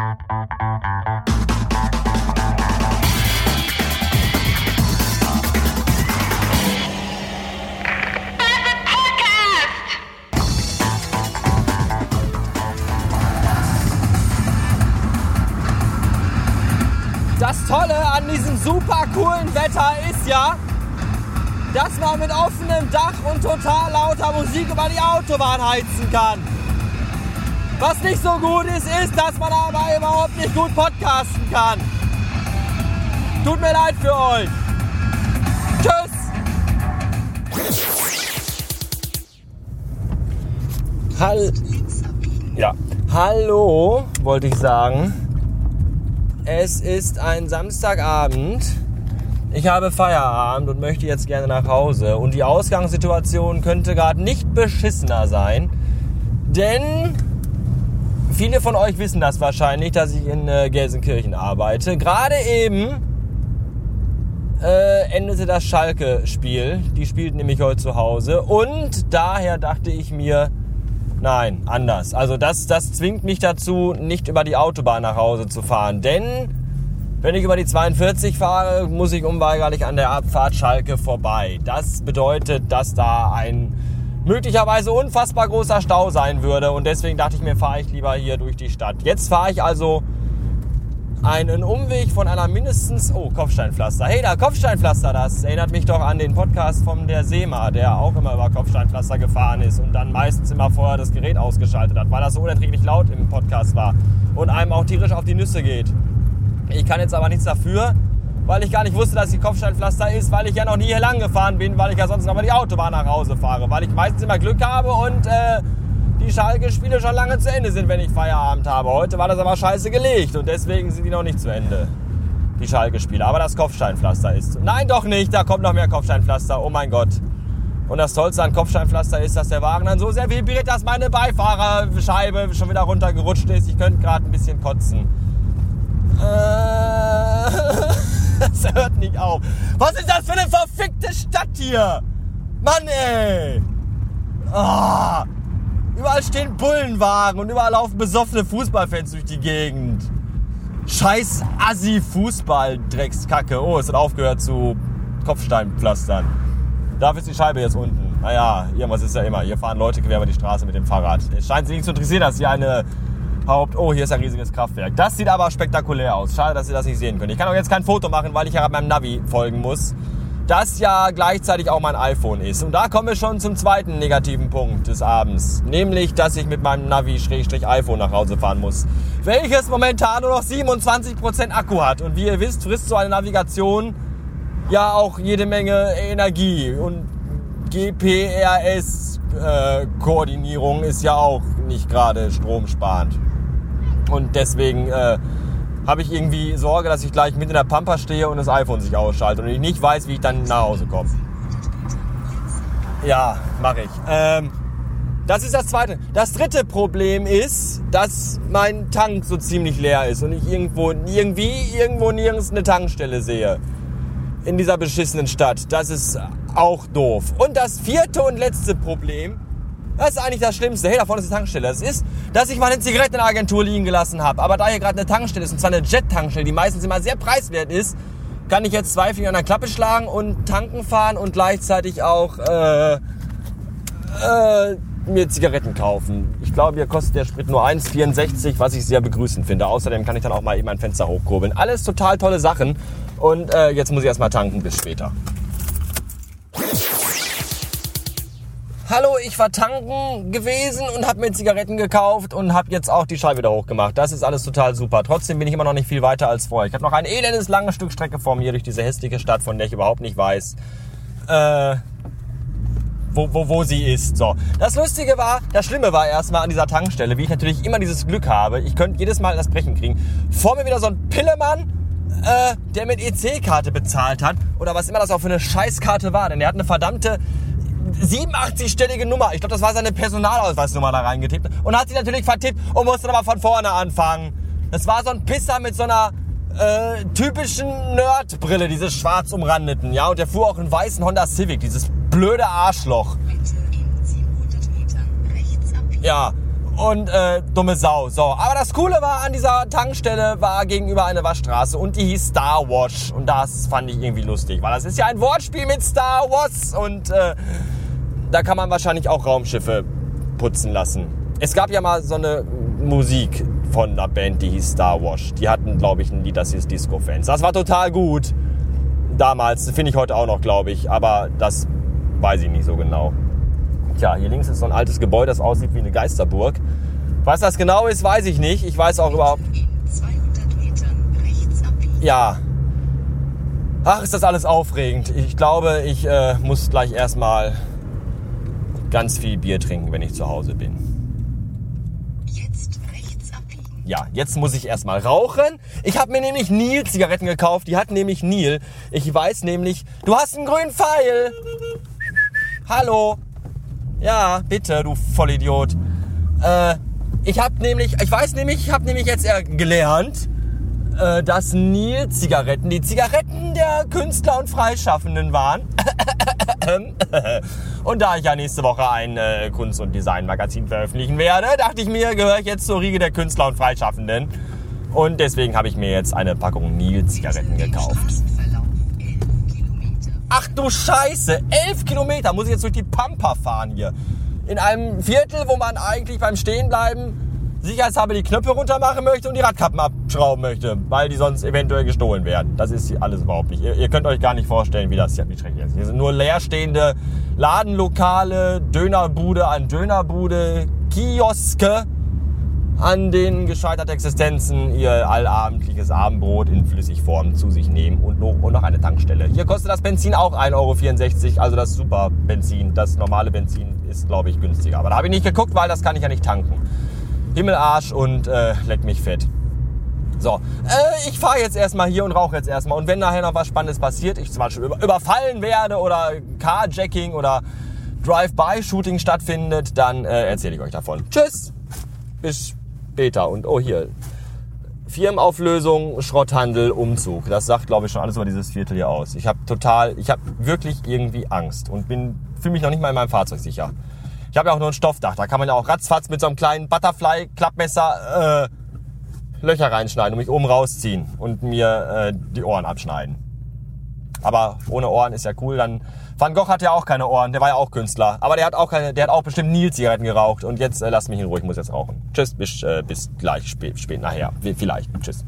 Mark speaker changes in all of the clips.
Speaker 1: Das Tolle an diesem super coolen Wetter ist ja, dass man mit offenem Dach und total lauter Musik über die Autobahn heizen kann. Was nicht so gut ist, ist, dass man aber überhaupt nicht gut podcasten kann. Tut mir leid für euch. Tschüss. Hall ja. Hallo, wollte ich sagen. Es ist ein Samstagabend. Ich habe Feierabend und möchte jetzt gerne nach Hause. Und die Ausgangssituation könnte gerade nicht beschissener sein. Denn viele von euch wissen das wahrscheinlich, dass ich in äh, Gelsenkirchen arbeite. Gerade eben äh, endete das Schalke-Spiel. Die spielten nämlich heute zu Hause. Und daher dachte ich mir, nein, anders. Also das, das zwingt mich dazu, nicht über die Autobahn nach Hause zu fahren. Denn wenn ich über die 42 fahre, muss ich unweigerlich an der Abfahrt Schalke vorbei. Das bedeutet, dass da ein möglicherweise unfassbar großer Stau sein würde. Und deswegen dachte ich mir, fahre ich lieber hier durch die Stadt. Jetzt fahre ich also einen Umweg von einer mindestens... Oh, Kopfsteinpflaster. Hey, da, Kopfsteinpflaster, das erinnert mich doch an den Podcast von der SEMA, der auch immer über Kopfsteinpflaster gefahren ist und dann meistens immer vorher das Gerät ausgeschaltet hat, weil das so unerträglich laut im Podcast war und einem auch tierisch auf die Nüsse geht. Ich kann jetzt aber nichts dafür, weil ich gar nicht wusste, dass die Kopfsteinpflaster ist, weil ich ja noch nie hier lang gefahren bin, weil ich ja sonst noch mal die Autobahn nach Hause fahre, weil ich meistens immer Glück habe und äh, die Schalke-Spiele schon lange zu Ende sind, wenn ich Feierabend habe. Heute war das aber scheiße gelegt und deswegen sind die noch nicht zu Ende. Die Schalke-Spiele. Aber das Kopfsteinpflaster ist. Nein, doch nicht. Da kommt noch mehr Kopfsteinpflaster. Oh mein Gott. Und das Tollste an Kopfsteinpflaster ist, dass der Wagen dann so sehr vibriert, dass meine Beifahrerscheibe schon wieder runtergerutscht ist. Ich könnte gerade ein bisschen kotzen. Äh, das hört nicht auf. Was ist das für eine verfickte Stadt hier? Mann, ey. Ah. Überall stehen Bullenwagen und überall laufen besoffene Fußballfans durch die Gegend. Scheiß Assi-Fußball, Dreckskacke. Oh, es hat aufgehört zu Kopfsteinpflastern. Dafür ist die Scheibe jetzt unten. Naja, irgendwas ist ja immer. Hier fahren Leute quer über die Straße mit dem Fahrrad. Es scheint sie nicht zu interessieren, dass hier eine Haupt... Oh, hier ist ein riesiges Kraftwerk. Das sieht aber spektakulär aus. Schade, dass ihr das nicht sehen könnt. Ich kann auch jetzt kein Foto machen, weil ich ja meinem Navi folgen muss. Das ja gleichzeitig auch mein iPhone ist. Und da kommen wir schon zum zweiten negativen Punkt des Abends. Nämlich, dass ich mit meinem Navi-iPhone nach Hause fahren muss. Welches momentan nur noch 27% Akku hat. Und wie ihr wisst, frisst so eine Navigation ja auch jede Menge Energie. Und GPRS-Koordinierung äh, ist ja auch nicht gerade stromsparend. Und deswegen äh, habe ich irgendwie Sorge, dass ich gleich mitten in der Pampa stehe und das iPhone sich ausschaltet und ich nicht weiß, wie ich dann nach Hause komme. Ja, mache ich. Ähm, das ist das zweite. Das dritte Problem ist, dass mein Tank so ziemlich leer ist und ich irgendwo, irgendwie, irgendwo nirgends eine Tankstelle sehe. In dieser beschissenen Stadt. Das ist auch doof. Und das vierte und letzte Problem das ist eigentlich das Schlimmste. Hey, da vorne ist die Tankstelle. Das ist, dass ich meine Zigaretten in der Agentur liegen gelassen habe. Aber da hier gerade eine Tankstelle ist, und zwar eine Jet-Tankstelle, die meistens immer sehr preiswert ist, kann ich jetzt zwei Finger an der Klappe schlagen und tanken fahren und gleichzeitig auch äh, äh, mir Zigaretten kaufen. Ich glaube, hier kostet der Sprit nur 1,64, was ich sehr begrüßend finde. Außerdem kann ich dann auch mal eben mein Fenster hochkurbeln. Alles total tolle Sachen. Und äh, jetzt muss ich erstmal tanken. Bis später. Hallo, ich war tanken gewesen und habe mir Zigaretten gekauft und habe jetzt auch die Scheibe wieder hochgemacht. Das ist alles total super. Trotzdem bin ich immer noch nicht viel weiter als vorher. Ich habe noch ein elendes langes Stück Strecke vor mir durch diese hässliche Stadt, von der ich überhaupt nicht weiß, äh, wo, wo, wo sie ist. So. Das Lustige war, das Schlimme war erstmal an dieser Tankstelle, wie ich natürlich immer dieses Glück habe. Ich könnte jedes Mal das Brechen kriegen. Vor mir wieder so ein Pillemann, äh, der mit EC-Karte bezahlt hat. Oder was immer das auch für eine Scheißkarte war. Denn er hat eine verdammte 87-stellige Nummer. Ich glaube, das war seine Personalausweisnummer da reingetippt. Und hat sie natürlich vertippt und musste dann mal von vorne anfangen. Das war so ein Pisser mit so einer äh, typischen Nerdbrille, diese schwarz umrandeten. Ja, und der fuhr auch einen weißen Honda Civic, dieses blöde Arschloch. Ja, und äh, dumme Sau. So, aber das Coole war an dieser Tankstelle war gegenüber eine Waschstraße und die hieß Star Wash und das fand ich irgendwie lustig, weil das ist ja ein Wortspiel mit Star Wars und äh, da kann man wahrscheinlich auch Raumschiffe putzen lassen. Es gab ja mal so eine Musik von einer Band, die hieß Star Wash. Die hatten, glaube ich, ein Lied, das hieß Disco Fans. Das war total gut. Damals, finde ich heute auch noch, glaube ich, aber das weiß ich nicht so genau. Tja, hier links ist so ein altes Gebäude, das aussieht wie eine Geisterburg. Was das genau ist, weiß ich nicht. Ich weiß auch überhaupt. Ja. Ach, ist das alles aufregend. Ich glaube, ich äh, muss gleich erstmal ganz viel Bier trinken, wenn ich zu Hause bin.
Speaker 2: Jetzt rechts abbiegen.
Speaker 1: Ja, jetzt muss ich erstmal rauchen. Ich habe mir nämlich Neil Zigaretten gekauft. Die hat nämlich Neil. Ich weiß nämlich, du hast einen grünen Pfeil. Hallo. Ja, bitte, du Vollidiot. Äh, ich habe nämlich, ich weiß nämlich, ich habe nämlich jetzt gelernt, äh, dass Neil Zigaretten die Zigaretten der Künstler und Freischaffenden waren. und da ich ja nächste Woche ein äh, Kunst- und Designmagazin veröffentlichen werde, dachte ich mir, gehöre ich jetzt zur Riege der Künstler und Freischaffenden. Und deswegen habe ich mir jetzt eine Packung Neil Zigaretten gekauft. Du Scheiße, elf Kilometer muss ich jetzt durch die Pampa fahren hier. In einem Viertel, wo man eigentlich beim Stehenbleiben sicherheitshalber die Knöpfe runter machen möchte und die Radkappen abschrauben möchte, weil die sonst eventuell gestohlen werden. Das ist alles überhaupt nicht. Ihr, ihr könnt euch gar nicht vorstellen, wie das hier wie schrecklich ist. Hier sind nur leerstehende Ladenlokale, Dönerbude an Dönerbude, Kioske, an denen gescheiterte Existenzen ihr allabendliches Abendbrot in Flüssigform zu sich nehmen und noch, und noch eine Tankstelle. Hier kostet das Benzin auch 1,64 Euro, also das Superbenzin. Das normale Benzin ist, glaube ich, günstiger. Aber da habe ich nicht geguckt, weil das kann ich ja nicht tanken. Himmelarsch und äh, leck mich fett. So, äh, ich fahre jetzt erstmal hier und rauche jetzt erstmal. Und wenn nachher noch was Spannendes passiert, ich zum Beispiel über, überfallen werde oder Carjacking oder Drive-by-Shooting stattfindet, dann äh, erzähle ich euch davon. Tschüss! Bis später. Und oh hier, Firmenauflösung, Schrotthandel, Umzug. Das sagt, glaube ich, schon alles über dieses Viertel hier aus. Ich habe total, ich habe wirklich irgendwie Angst und bin fühle mich noch nicht mal in meinem Fahrzeug sicher. Ich habe ja auch nur ein Stoffdach. Da kann man ja auch ratzfatz mit so einem kleinen Butterfly-Klappmesser äh, Löcher reinschneiden und mich oben rausziehen und mir äh, die Ohren abschneiden. Aber ohne Ohren ist ja cool. Dann Van Gogh hat ja auch keine Ohren. Der war ja auch Künstler. Aber der hat auch keine, der hat auch bestimmt Nil-Zigaretten geraucht. Und jetzt äh, lasst mich in Ruhe. Ich muss jetzt rauchen. Tschüss, bis, äh, bis gleich spät, spät nachher. Vielleicht. Tschüss.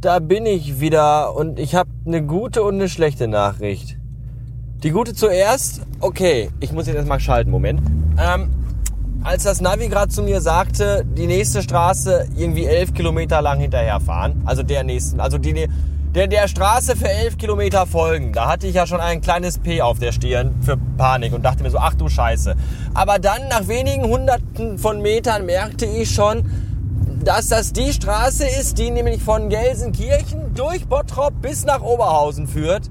Speaker 1: Da bin ich wieder und ich habe eine gute und eine schlechte Nachricht. Die gute zuerst, okay, ich muss jetzt erstmal schalten, Moment. Ähm, als das Navi gerade zu mir sagte, die nächste Straße irgendwie elf Kilometer lang hinterherfahren, also der nächsten, also die, der, der Straße für elf Kilometer folgen, da hatte ich ja schon ein kleines P auf der Stirn für Panik und dachte mir so, ach du Scheiße. Aber dann nach wenigen hunderten von Metern merkte ich schon, dass das die Straße ist, die nämlich von Gelsenkirchen durch Bottrop bis nach Oberhausen führt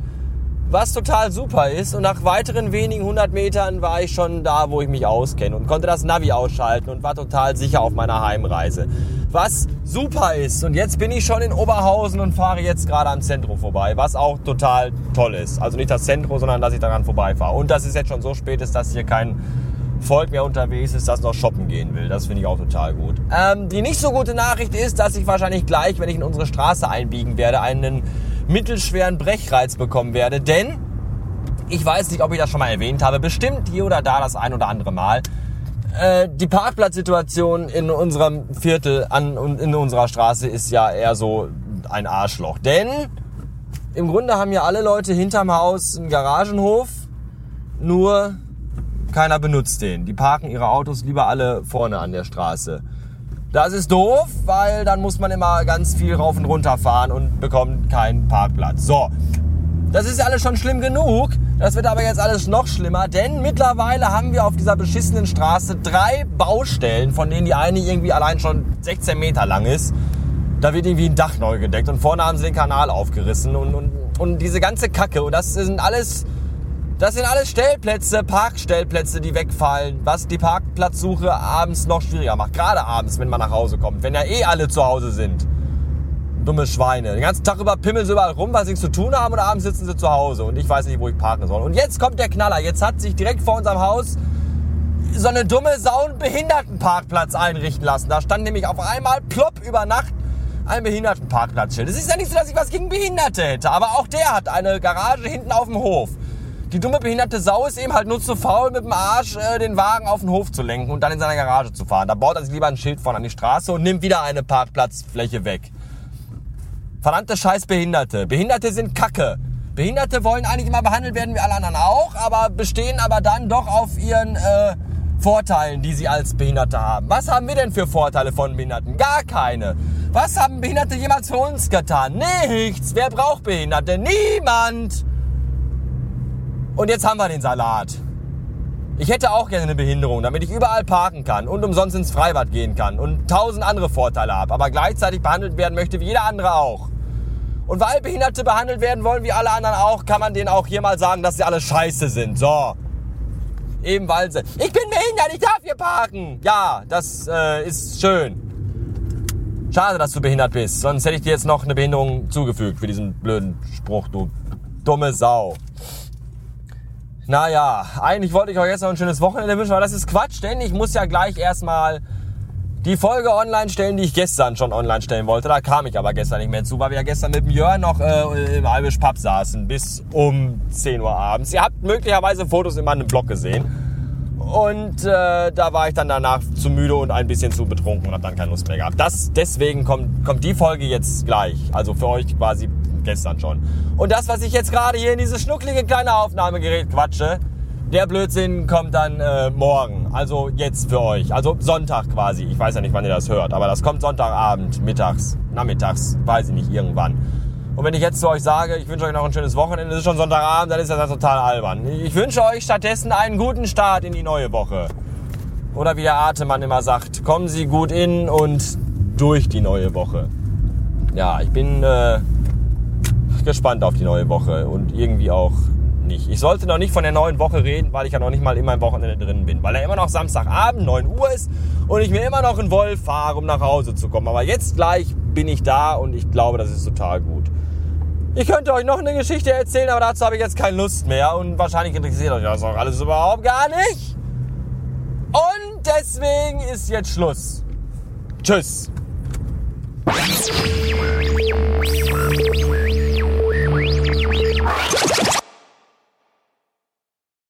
Speaker 1: was total super ist. Und nach weiteren wenigen hundert Metern war ich schon da, wo ich mich auskenne und konnte das Navi ausschalten und war total sicher auf meiner Heimreise. Was super ist. Und jetzt bin ich schon in Oberhausen und fahre jetzt gerade am Zentrum vorbei, was auch total toll ist. Also nicht das Zentrum, sondern dass ich daran vorbeifahre. Und dass es jetzt schon so spät ist, dass hier kein Volk mehr unterwegs ist, das noch shoppen gehen will. Das finde ich auch total gut. Ähm, die nicht so gute Nachricht ist, dass ich wahrscheinlich gleich, wenn ich in unsere Straße einbiegen werde, einen mittelschweren Brechreiz bekommen werde. Denn ich weiß nicht, ob ich das schon mal erwähnt habe, bestimmt hier oder da das ein oder andere Mal. Äh, die Parkplatzsituation in unserem Viertel an in unserer Straße ist ja eher so ein Arschloch. Denn im Grunde haben ja alle Leute hinterm Haus einen Garagenhof, nur keiner benutzt den. Die parken ihre Autos lieber alle vorne an der Straße. Das ist doof, weil dann muss man immer ganz viel rauf und runter fahren und bekommt keinen Parkplatz. So, das ist ja alles schon schlimm genug. Das wird aber jetzt alles noch schlimmer, denn mittlerweile haben wir auf dieser beschissenen Straße drei Baustellen, von denen die eine irgendwie allein schon 16 Meter lang ist. Da wird irgendwie ein Dach neu gedeckt und vorne haben sie den Kanal aufgerissen und, und, und diese ganze Kacke. Und das sind alles das sind alles Stellplätze, Parkstellplätze, die wegfallen, was die Parkplatzsuche abends noch schwieriger macht. Gerade abends, wenn man nach Hause kommt, wenn ja eh alle zu Hause sind. Dumme Schweine. Den ganzen Tag über pimmeln sie überall rum, weil sie nichts zu tun haben und abends sitzen sie zu Hause und ich weiß nicht, wo ich parken soll. Und jetzt kommt der Knaller. Jetzt hat sich direkt vor unserem Haus so eine dumme Sau einen Behindertenparkplatz einrichten lassen. Da stand nämlich auf einmal plopp über Nacht ein Behindertenparkplatzschild. Es ist ja nicht so, dass ich was gegen Behinderte hätte, aber auch der hat eine Garage hinten auf dem Hof. Die dumme behinderte Sau ist eben halt nur zu faul, mit dem Arsch äh, den Wagen auf den Hof zu lenken und dann in seiner Garage zu fahren. Da baut er sich lieber ein Schild vorne an die Straße und nimmt wieder eine Parkplatzfläche weg. Verdammte scheiß Behinderte. Behinderte sind Kacke. Behinderte wollen eigentlich immer behandelt werden wie alle anderen auch, aber bestehen aber dann doch auf ihren äh, Vorteilen, die sie als Behinderte haben. Was haben wir denn für Vorteile von Behinderten? Gar keine. Was haben Behinderte jemals für uns getan? Nichts. Wer braucht Behinderte? Niemand. Und jetzt haben wir den Salat. Ich hätte auch gerne eine Behinderung, damit ich überall parken kann und umsonst ins Freibad gehen kann und tausend andere Vorteile habe, aber gleichzeitig behandelt werden möchte wie jeder andere auch. Und weil Behinderte behandelt werden wollen wie alle anderen auch, kann man denen auch hier mal sagen, dass sie alle scheiße sind. So. Eben weil sie. Ich bin behindert, ich darf hier parken. Ja, das äh, ist schön. Schade, dass du behindert bist. Sonst hätte ich dir jetzt noch eine Behinderung zugefügt für diesen blöden Spruch, du dumme Sau. Naja, eigentlich wollte ich euch jetzt noch ein schönes Wochenende wünschen, aber das ist Quatsch, denn ich muss ja gleich erstmal die Folge online stellen, die ich gestern schon online stellen wollte. Da kam ich aber gestern nicht mehr zu, weil wir ja gestern mit dem Jörn noch äh, im Albisch Pub saßen bis um 10 Uhr abends. Ihr habt möglicherweise Fotos in meinem Blog gesehen. Und äh, da war ich dann danach zu müde und ein bisschen zu betrunken und habe dann keine Lust mehr gehabt. Das, deswegen kommt, kommt die Folge jetzt gleich. Also für euch quasi gestern schon. Und das, was ich jetzt gerade hier in dieses schnucklige kleine Aufnahmegerät quatsche, der Blödsinn kommt dann äh, morgen. Also jetzt für euch. Also Sonntag quasi. Ich weiß ja nicht, wann ihr das hört, aber das kommt Sonntagabend, mittags, nachmittags, weiß ich nicht, irgendwann. Und wenn ich jetzt zu euch sage, ich wünsche euch noch ein schönes Wochenende, es ist schon Sonntagabend, dann ist das ja total albern. Ich wünsche euch stattdessen einen guten Start in die neue Woche. Oder wie der Atemann immer sagt, kommen Sie gut in und durch die neue Woche. Ja, ich bin äh, gespannt auf die neue Woche und irgendwie auch nicht. Ich sollte noch nicht von der neuen Woche reden, weil ich ja noch nicht mal in meinem Wochenende drin bin. Weil er immer noch Samstagabend, 9 Uhr ist und ich mir immer noch in Wolf fahre, um nach Hause zu kommen. Aber jetzt gleich bin ich da und ich glaube, das ist total gut. Ich könnte euch noch eine Geschichte erzählen, aber dazu habe ich jetzt keine Lust mehr und wahrscheinlich interessiert euch das auch alles überhaupt gar nicht. Und deswegen ist jetzt Schluss. Tschüss.